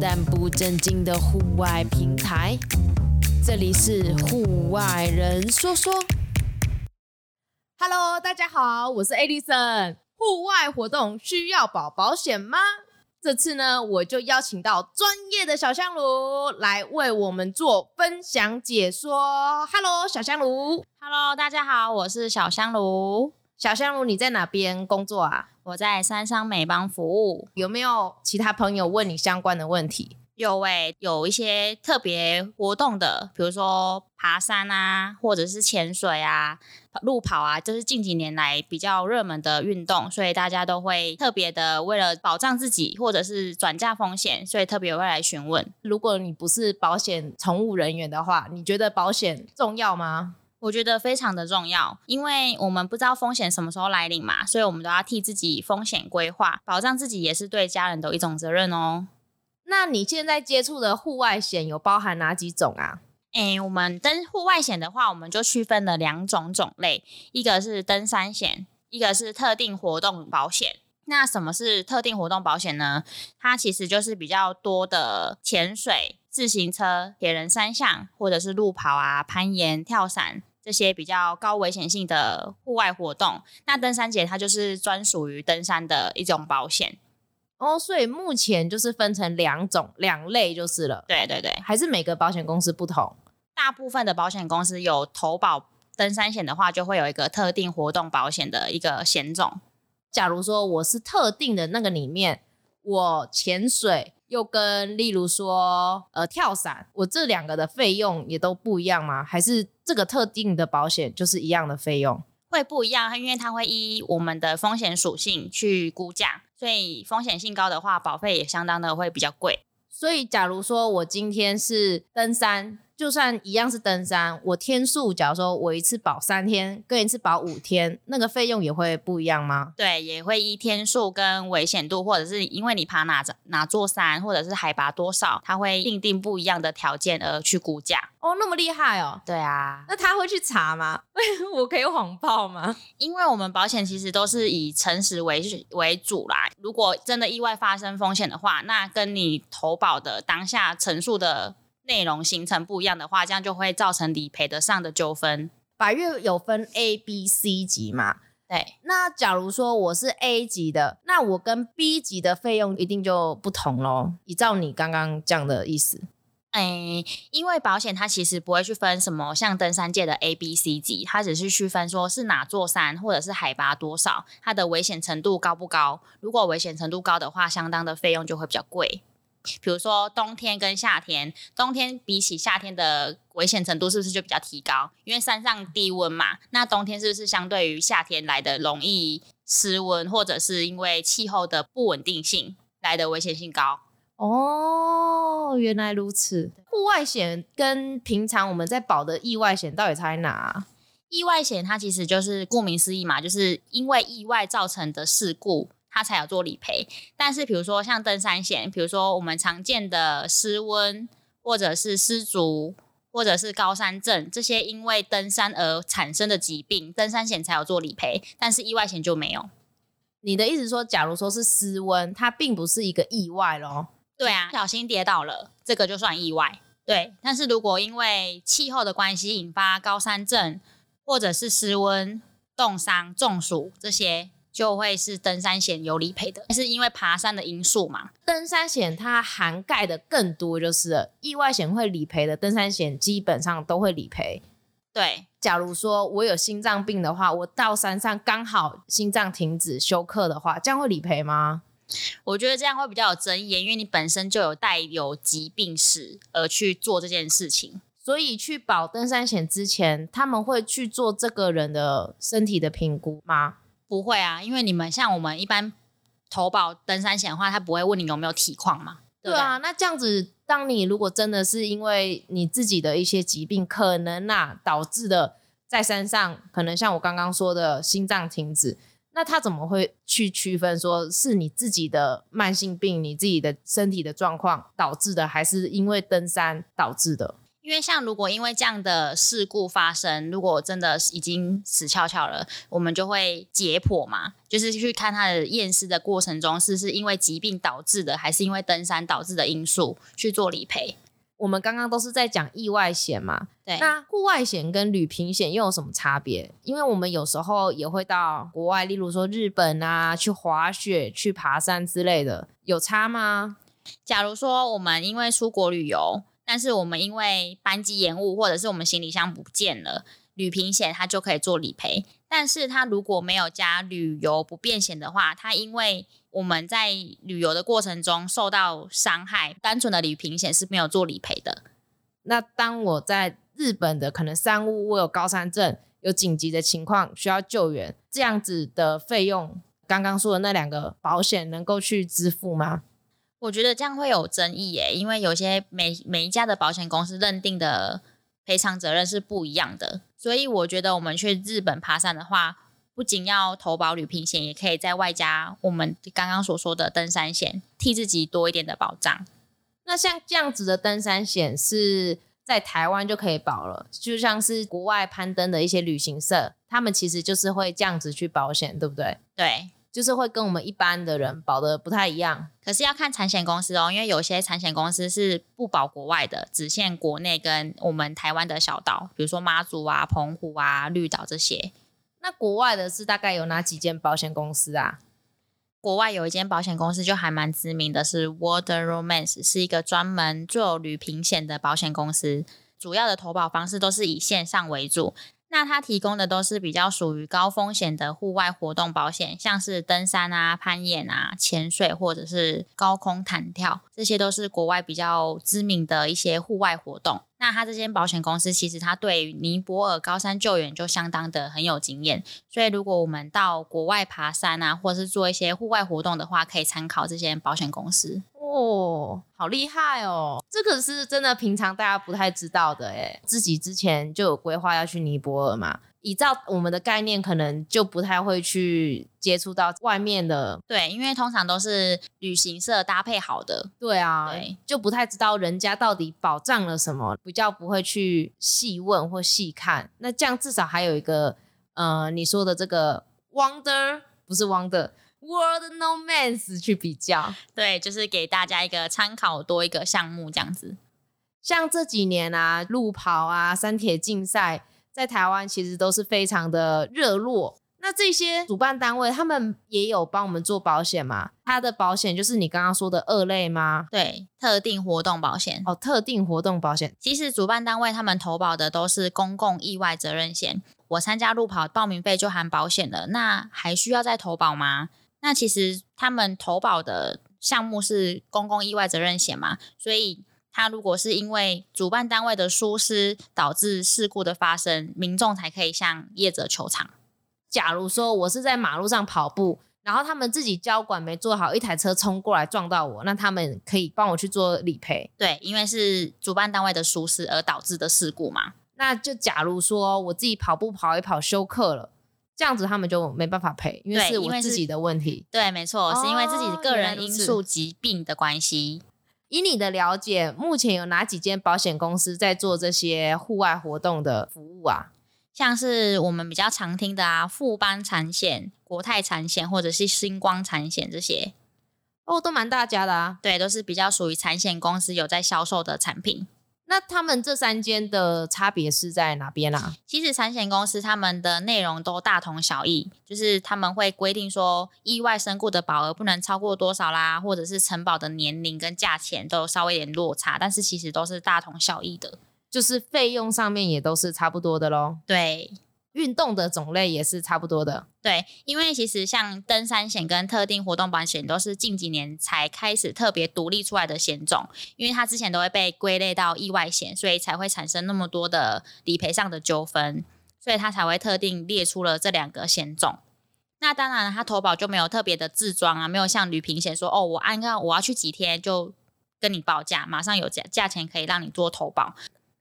但不正经的户外平台。这里是户外人说说。Hello，大家好，我是 Edison。户外活动需要保保险吗？这次呢，我就邀请到专业的小香炉来为我们做分享解说。Hello，小香炉。Hello，大家好，我是小香炉。小香炉，你在哪边工作啊？我在三商美邦服务。有没有其他朋友问你相关的问题？有诶、欸，有一些特别活动的，比如说爬山啊，或者是潜水啊、路跑啊，这、就是近几年来比较热门的运动，所以大家都会特别的为了保障自己，或者是转嫁风险，所以特别会来询问。如果你不是保险从务人员的话，你觉得保险重要吗？我觉得非常的重要，因为我们不知道风险什么时候来临嘛，所以我们都要替自己风险规划，保障自己也是对家人的一种责任哦。那你现在接触的户外险有包含哪几种啊？诶，我们登户外险的话，我们就区分了两种种类，一个是登山险，一个是特定活动保险。那什么是特定活动保险呢？它其实就是比较多的潜水、自行车、铁人三项，或者是路跑啊、攀岩、跳伞这些比较高危险性的户外活动。那登山险它就是专属于登山的一种保险。哦，所以目前就是分成两种两类就是了。对对对，还是每个保险公司不同。大部分的保险公司有投保登山险的话，就会有一个特定活动保险的一个险种。假如说我是特定的那个里面，我潜水又跟例如说呃跳伞，我这两个的费用也都不一样吗？还是这个特定的保险就是一样的费用？会不一样，因为它会依我们的风险属性去估价。所以风险性高的话，保费也相当的会比较贵。所以假如说我今天是登山。就算一样是登山，我天数，假如说我一次保三天，跟一次保五天，那个费用也会不一样吗？对，也会依天数跟危险度，或者是因为你爬哪哪座山，或者是海拔多少，它会定定不一样的条件而去估价。哦，那么厉害哦。对啊，那他会去查吗？我可以谎报吗？因为我们保险其实都是以诚实为为主啦。如果真的意外发生风险的话，那跟你投保的当下陈述的。内容形成不一样的话，这样就会造成理赔的上的纠纷。百岳有分 A、B、C 级嘛？对。那假如说我是 A 级的，那我跟 B 级的费用一定就不同喽？依照你刚刚这样的意思，哎，因为保险它其实不会去分什么像登山界的 A、B、C 级，它只是区分说是哪座山或者是海拔多少，它的危险程度高不高。如果危险程度高的话，相当的费用就会比较贵。比如说冬天跟夏天，冬天比起夏天的危险程度是不是就比较提高？因为山上低温嘛，那冬天是不是相对于夏天来的容易失温，或者是因为气候的不稳定性来的危险性高？哦，原来如此。户外险跟平常我们在保的意外险到底差在哪？意外险它其实就是顾名思义嘛，就是因为意外造成的事故。它才有做理赔，但是比如说像登山险，比如说我们常见的失温，或者是失足，或者是高山症这些因为登山而产生的疾病，登山险才有做理赔，但是意外险就没有。你的意思说，假如说是失温，它并不是一个意外咯？对啊，不小心跌倒了，这个就算意外。对，但是如果因为气候的关系引发高山症，或者是失温、冻伤、中暑这些。就会是登山险有理赔的，是因为爬山的因素嘛？登山险它涵盖的更多，就是意外险会理赔的，登山险基本上都会理赔。对，假如说我有心脏病的话，我到山上刚好心脏停止休克的话，这样会理赔吗？我觉得这样会比较有争议，因为你本身就有带有疾病史而去做这件事情，所以去保登山险之前，他们会去做这个人的身体的评估吗？不会啊，因为你们像我们一般投保登山险的话，他不会问你有没有体况嘛。对，啊，那这样子，当你如果真的是因为你自己的一些疾病可能啊导致的在山上，可能像我刚刚说的心脏停止，那他怎么会去区分说是你自己的慢性病、你自己的身体的状况导致的，还是因为登山导致的？因为像如果因为这样的事故发生，如果真的已经死翘翘了，我们就会解剖嘛，就是去看他的验尸的过程中是是因为疾病导致的，还是因为登山导致的因素去做理赔。我们刚刚都是在讲意外险嘛，对。那户外险跟旅平险又有什么差别？因为我们有时候也会到国外，例如说日本啊，去滑雪、去爬山之类的，有差吗？假如说我们因为出国旅游。但是我们因为班机延误，或者是我们行李箱不见了，旅平险它就可以做理赔。但是它如果没有加旅游不便险的话，它因为我们在旅游的过程中受到伤害，单纯的旅平险是没有做理赔的。那当我在日本的可能山屋，我有高山症，有紧急的情况需要救援，这样子的费用，刚刚说的那两个保险能够去支付吗？我觉得这样会有争议耶，因为有些每每一家的保险公司认定的赔偿责任是不一样的，所以我觉得我们去日本爬山的话，不仅要投保旅平险，也可以在外加我们刚刚所说的登山险，替自己多一点的保障。那像这样子的登山险是在台湾就可以保了，就像是国外攀登的一些旅行社，他们其实就是会这样子去保险，对不对？对。就是会跟我们一般的人保的不太一样，可是要看产险公司哦，因为有些产险公司是不保国外的，只限国内跟我们台湾的小岛，比如说妈祖啊、澎湖啊、绿岛这些。那国外的是大概有哪几间保险公司啊？国外有一间保险公司就还蛮知名的，是 World Romance，是一个专门做旅平险的保险公司，主要的投保方式都是以线上为主。那它提供的都是比较属于高风险的户外活动保险，像是登山啊、攀岩啊、潜水或者是高空弹跳，这些都是国外比较知名的一些户外活动。那它这间保险公司其实它对于尼泊尔高山救援就相当的很有经验，所以如果我们到国外爬山啊，或者是做一些户外活动的话，可以参考这间保险公司。哦，好厉害哦！这个是真的，平常大家不太知道的诶。自己之前就有规划要去尼泊尔嘛，依照我们的概念，可能就不太会去接触到外面的。对，因为通常都是旅行社搭配好的。对啊，对，就不太知道人家到底保障了什么，比较不会去细问或细看。那这样至少还有一个，呃，你说的这个 Wonder 不是 Wonder。World No Man's 去比较，对，就是给大家一个参考，多一个项目这样子。像这几年啊，路跑啊、山铁竞赛，在台湾其实都是非常的热络。那这些主办单位，他们也有帮我们做保险吗？他的保险就是你刚刚说的二类吗？对，特定活动保险。哦，特定活动保险。其实主办单位他们投保的都是公共意外责任险。我参加路跑，报名费就含保险了，那还需要再投保吗？那其实他们投保的项目是公共意外责任险嘛，所以他如果是因为主办单位的疏失导致事故的发生，民众才可以向业者求偿。假如说我是在马路上跑步，然后他们自己交管没做好，一台车冲过来撞到我，那他们可以帮我去做理赔。对，因为是主办单位的疏失而导致的事故嘛。那就假如说我自己跑步跑一跑休克了。这样子他们就没办法赔，因为是我自己的问题。对，对没错，哦，是因为自己个人因素、疾病的关系。以你的了解，目前有哪几间保险公司在做这些户外活动的服务啊？像是我们比较常听的啊，富邦产险、国泰产险或者是星光产险这些，哦，都蛮大家的啊。对，都是比较属于产险公司有在销售的产品。那他们这三间的差别是在哪边啊？其实产险公司他们的内容都大同小异，就是他们会规定说，意外身故的保额不能超过多少啦，或者是承保的年龄跟价钱都有稍微有点落差，但是其实都是大同小异的，就是费用上面也都是差不多的喽。对。运动的种类也是差不多的，对，因为其实像登山险跟特定活动保险都是近几年才开始特别独立出来的险种，因为它之前都会被归类到意外险，所以才会产生那么多的理赔上的纠纷，所以它才会特定列出了这两个险种。那当然，它投保就没有特别的自装啊，没有像旅平险说哦，我按照我要去几天就跟你报价，马上有价价钱可以让你做投保。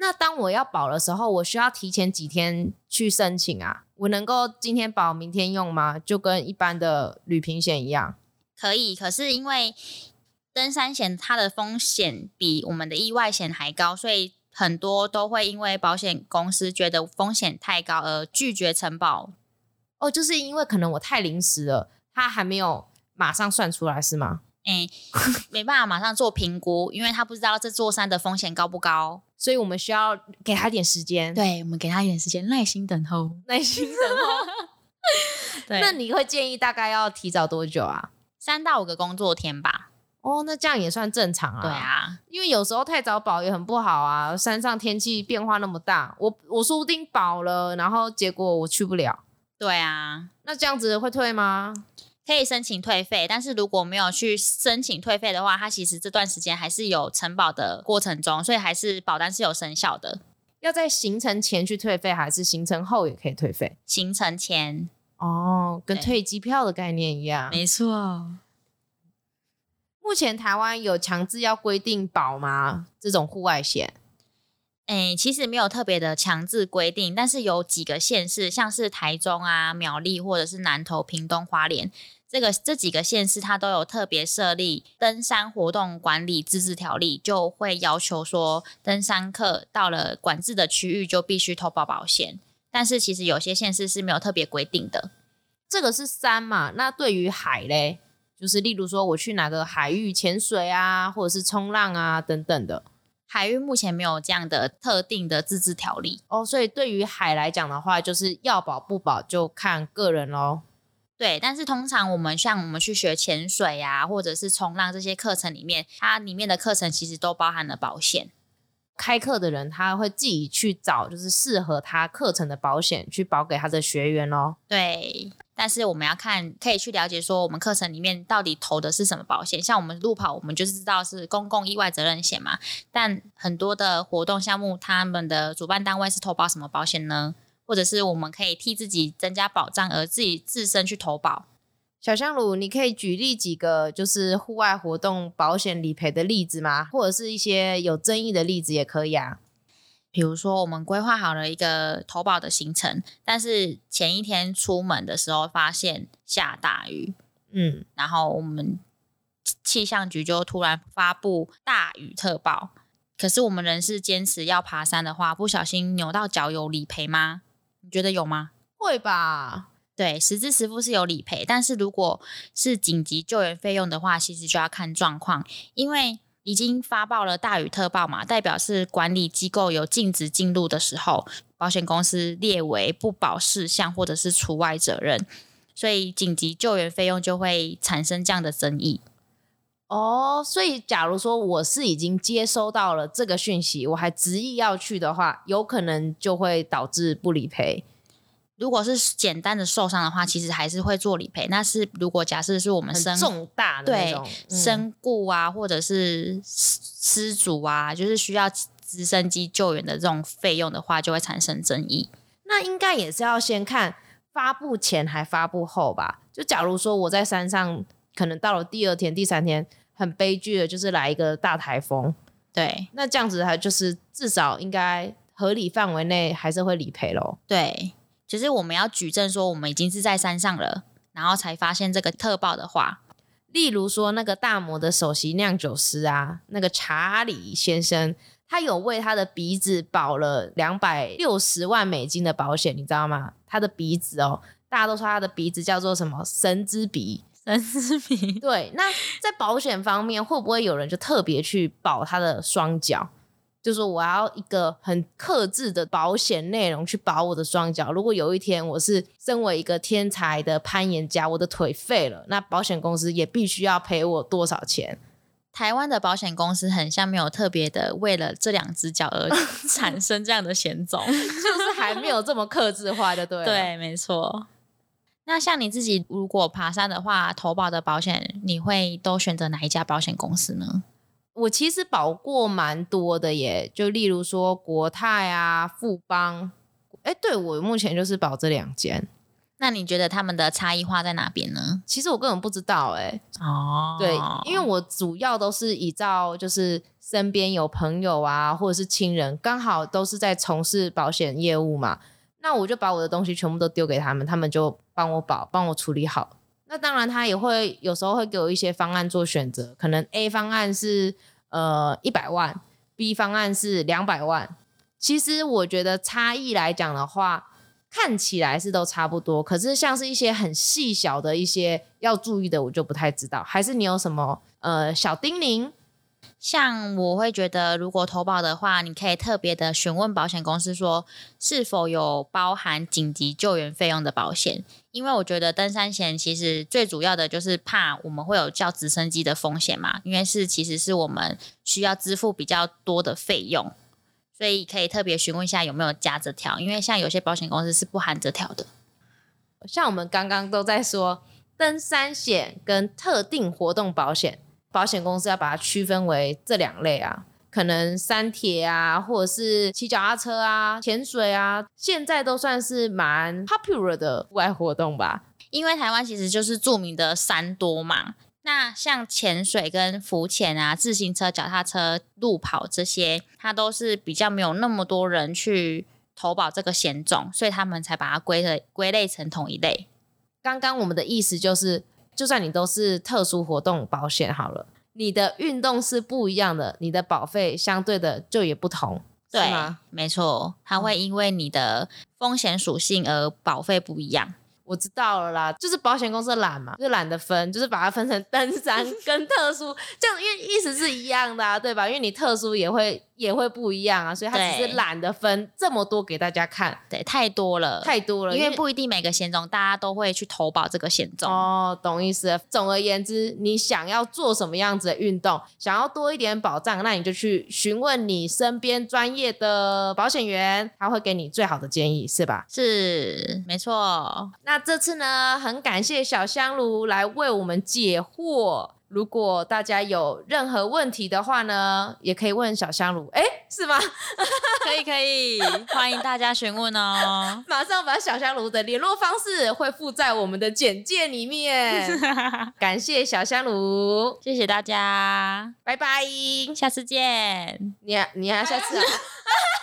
那当我要保的时候，我需要提前几天去申请啊？我能够今天保明天用吗？就跟一般的旅平险一样？可以，可是因为登山险它的风险比我们的意外险还高，所以很多都会因为保险公司觉得风险太高而拒绝承保。哦，就是因为可能我太临时了，他还没有马上算出来，是吗？哎，没办法马上做评估，因为他不知道这座山的风险高不高，所以我们需要给他点时间。对，我们给他一点时间，耐心等候，耐心等候。对，那你会建议大概要提早多久啊？三到五个工作天吧。哦，那这样也算正常啊。对啊，因为有时候太早保也很不好啊。山上天气变化那么大，我我说不定保了，然后结果我去不了。对啊，那这样子会退吗？可以申请退费，但是如果没有去申请退费的话，它其实这段时间还是有承保的过程中，所以还是保单是有生效的。要在行程前去退费，还是行程后也可以退费？行程前哦，跟退机票的概念一样。没错。目前台湾有强制要规定保吗？这种户外险？诶，其实没有特别的强制规定，但是有几个县市，像是台中啊、苗栗或者是南投、屏东、花莲。这个这几个县市，它都有特别设立登山活动管理自治条例，就会要求说，登山客到了管制的区域就必须投保保险。但是其实有些县市是没有特别规定的。这个是山嘛？那对于海嘞，就是例如说我去哪个海域潜水啊，或者是冲浪啊等等的。海域目前没有这样的特定的自治条例哦，所以对于海来讲的话，就是要保不保就看个人喽。对，但是通常我们像我们去学潜水啊，或者是冲浪这些课程里面，它里面的课程其实都包含了保险。开课的人他会自己去找，就是适合他课程的保险去保给他的学员哦。对，但是我们要看，可以去了解说我们课程里面到底投的是什么保险。像我们路跑，我们就是知道是公共意外责任险嘛。但很多的活动项目，他们的主办单位是投保什么保险呢？或者是我们可以替自己增加保障而自己自身去投保。小香炉，你可以举例几个就是户外活动保险理赔的例子吗？或者是一些有争议的例子也可以啊。比如说，我们规划好了一个投保的行程，但是前一天出门的时候发现下大雨，嗯，然后我们气象局就突然发布大雨特报。可是我们仍是坚持要爬山的话，不小心扭到脚有理赔吗？你觉得有吗？会吧。对，实支实付是有理赔，但是如果是紧急救援费用的话，其实就要看状况。因为已经发报了大雨特报嘛，代表是管理机构有禁止进入的时候，保险公司列为不保事项或者是除外责任，所以紧急救援费用就会产生这样的争议。哦，所以假如说我是已经接收到了这个讯息，我还执意要去的话，有可能就会导致不理赔。如果是简单的受伤的话，其实还是会做理赔。那是如果假设是我们身重大的对身故啊，或者是失主啊，就是需要直升机救援的这种费用的话，就会产生争议。那应该也是要先看发布前还发布后吧？就假如说我在山上，可能到了第二天、第三天。很悲剧的，就是来一个大台风，对，那这样子还就是至少应该合理范围内还是会理赔咯。对，其实我们要举证说我们已经是在山上了，然后才发现这个特报的话，例如说那个大摩的首席酿酒师啊，那个查理先生，他有为他的鼻子保了两百六十万美金的保险，你知道吗？他的鼻子哦，大家都说他的鼻子叫做什么神之鼻。神之鼻。对，那在保险方面，会不会有人就特别去保他的双脚？就说我要一个很克制的保险内容去保我的双脚。如果有一天我是身为一个天才的攀岩家，我的腿废了，那保险公司也必须要赔我多少钱？台湾的保险公司很像没有特别的为了这两只脚而产生这样的险种，就是还没有这么克制化的，对对，没错。那像你自己如果爬山的话，投保的保险你会都选择哪一家保险公司呢？我其实保过蛮多的耶，就例如说国泰啊、富邦，哎，对，我目前就是保这两间。那你觉得他们的差异化在哪边呢？其实我根本不知道，哎，哦，对，因为我主要都是依照就是身边有朋友啊，或者是亲人，刚好都是在从事保险业务嘛。那我就把我的东西全部都丢给他们，他们就帮我保，帮我处理好。那当然，他也会有时候会给我一些方案做选择，可能 A 方案是呃一百万，B 方案是两百万。其实我觉得差异来讲的话，看起来是都差不多，可是像是一些很细小的一些要注意的，我就不太知道。还是你有什么呃小叮咛？像我会觉得，如果投保的话，你可以特别的询问保险公司说，是否有包含紧急救援费用的保险。因为我觉得登山险其实最主要的就是怕我们会有叫直升机的风险嘛，因为是其实是我们需要支付比较多的费用，所以可以特别询问一下有没有加这条。因为像有些保险公司是不含这条的。像我们刚刚都在说登山险跟特定活动保险。保险公司要把它区分为这两类啊，可能山铁啊，或者是骑脚踏车啊、潜水啊，现在都算是蛮 popular 的户外活动吧。因为台湾其实就是著名的山多嘛，那像潜水跟浮潜啊、自行车、脚踏车、路跑这些，它都是比较没有那么多人去投保这个险种，所以他们才把它归类归类成同一类。刚刚我们的意思就是。就算你都是特殊活动保险好了，你的运动是不一样的，你的保费相对的就也不同，对吗？没错，它会因为你的风险属性而保费不一样。我知道了啦，就是保险公司懒嘛，就懒得分，就是把它分成登山 跟特殊，这样因为意思是一样的啊，对吧？因为你特殊也会也会不一样啊，所以他只是懒得分这么多给大家看，对，太多了，太多了，因为不一定每个险种大家都会去投保这个险种哦，懂意思。总而言之，你想要做什么样子的运动，想要多一点保障，那你就去询问你身边专业的保险员，他会给你最好的建议，是吧？是，没错。那这次呢，很感谢小香炉来为我们解惑。如果大家有任何问题的话呢，也可以问小香炉。哎，是吗？可以可以，欢迎大家询问哦。马上把小香炉的联络方式会附在我们的简介里面。感谢小香炉，谢谢大家，拜拜，下次见。你你还下次啊？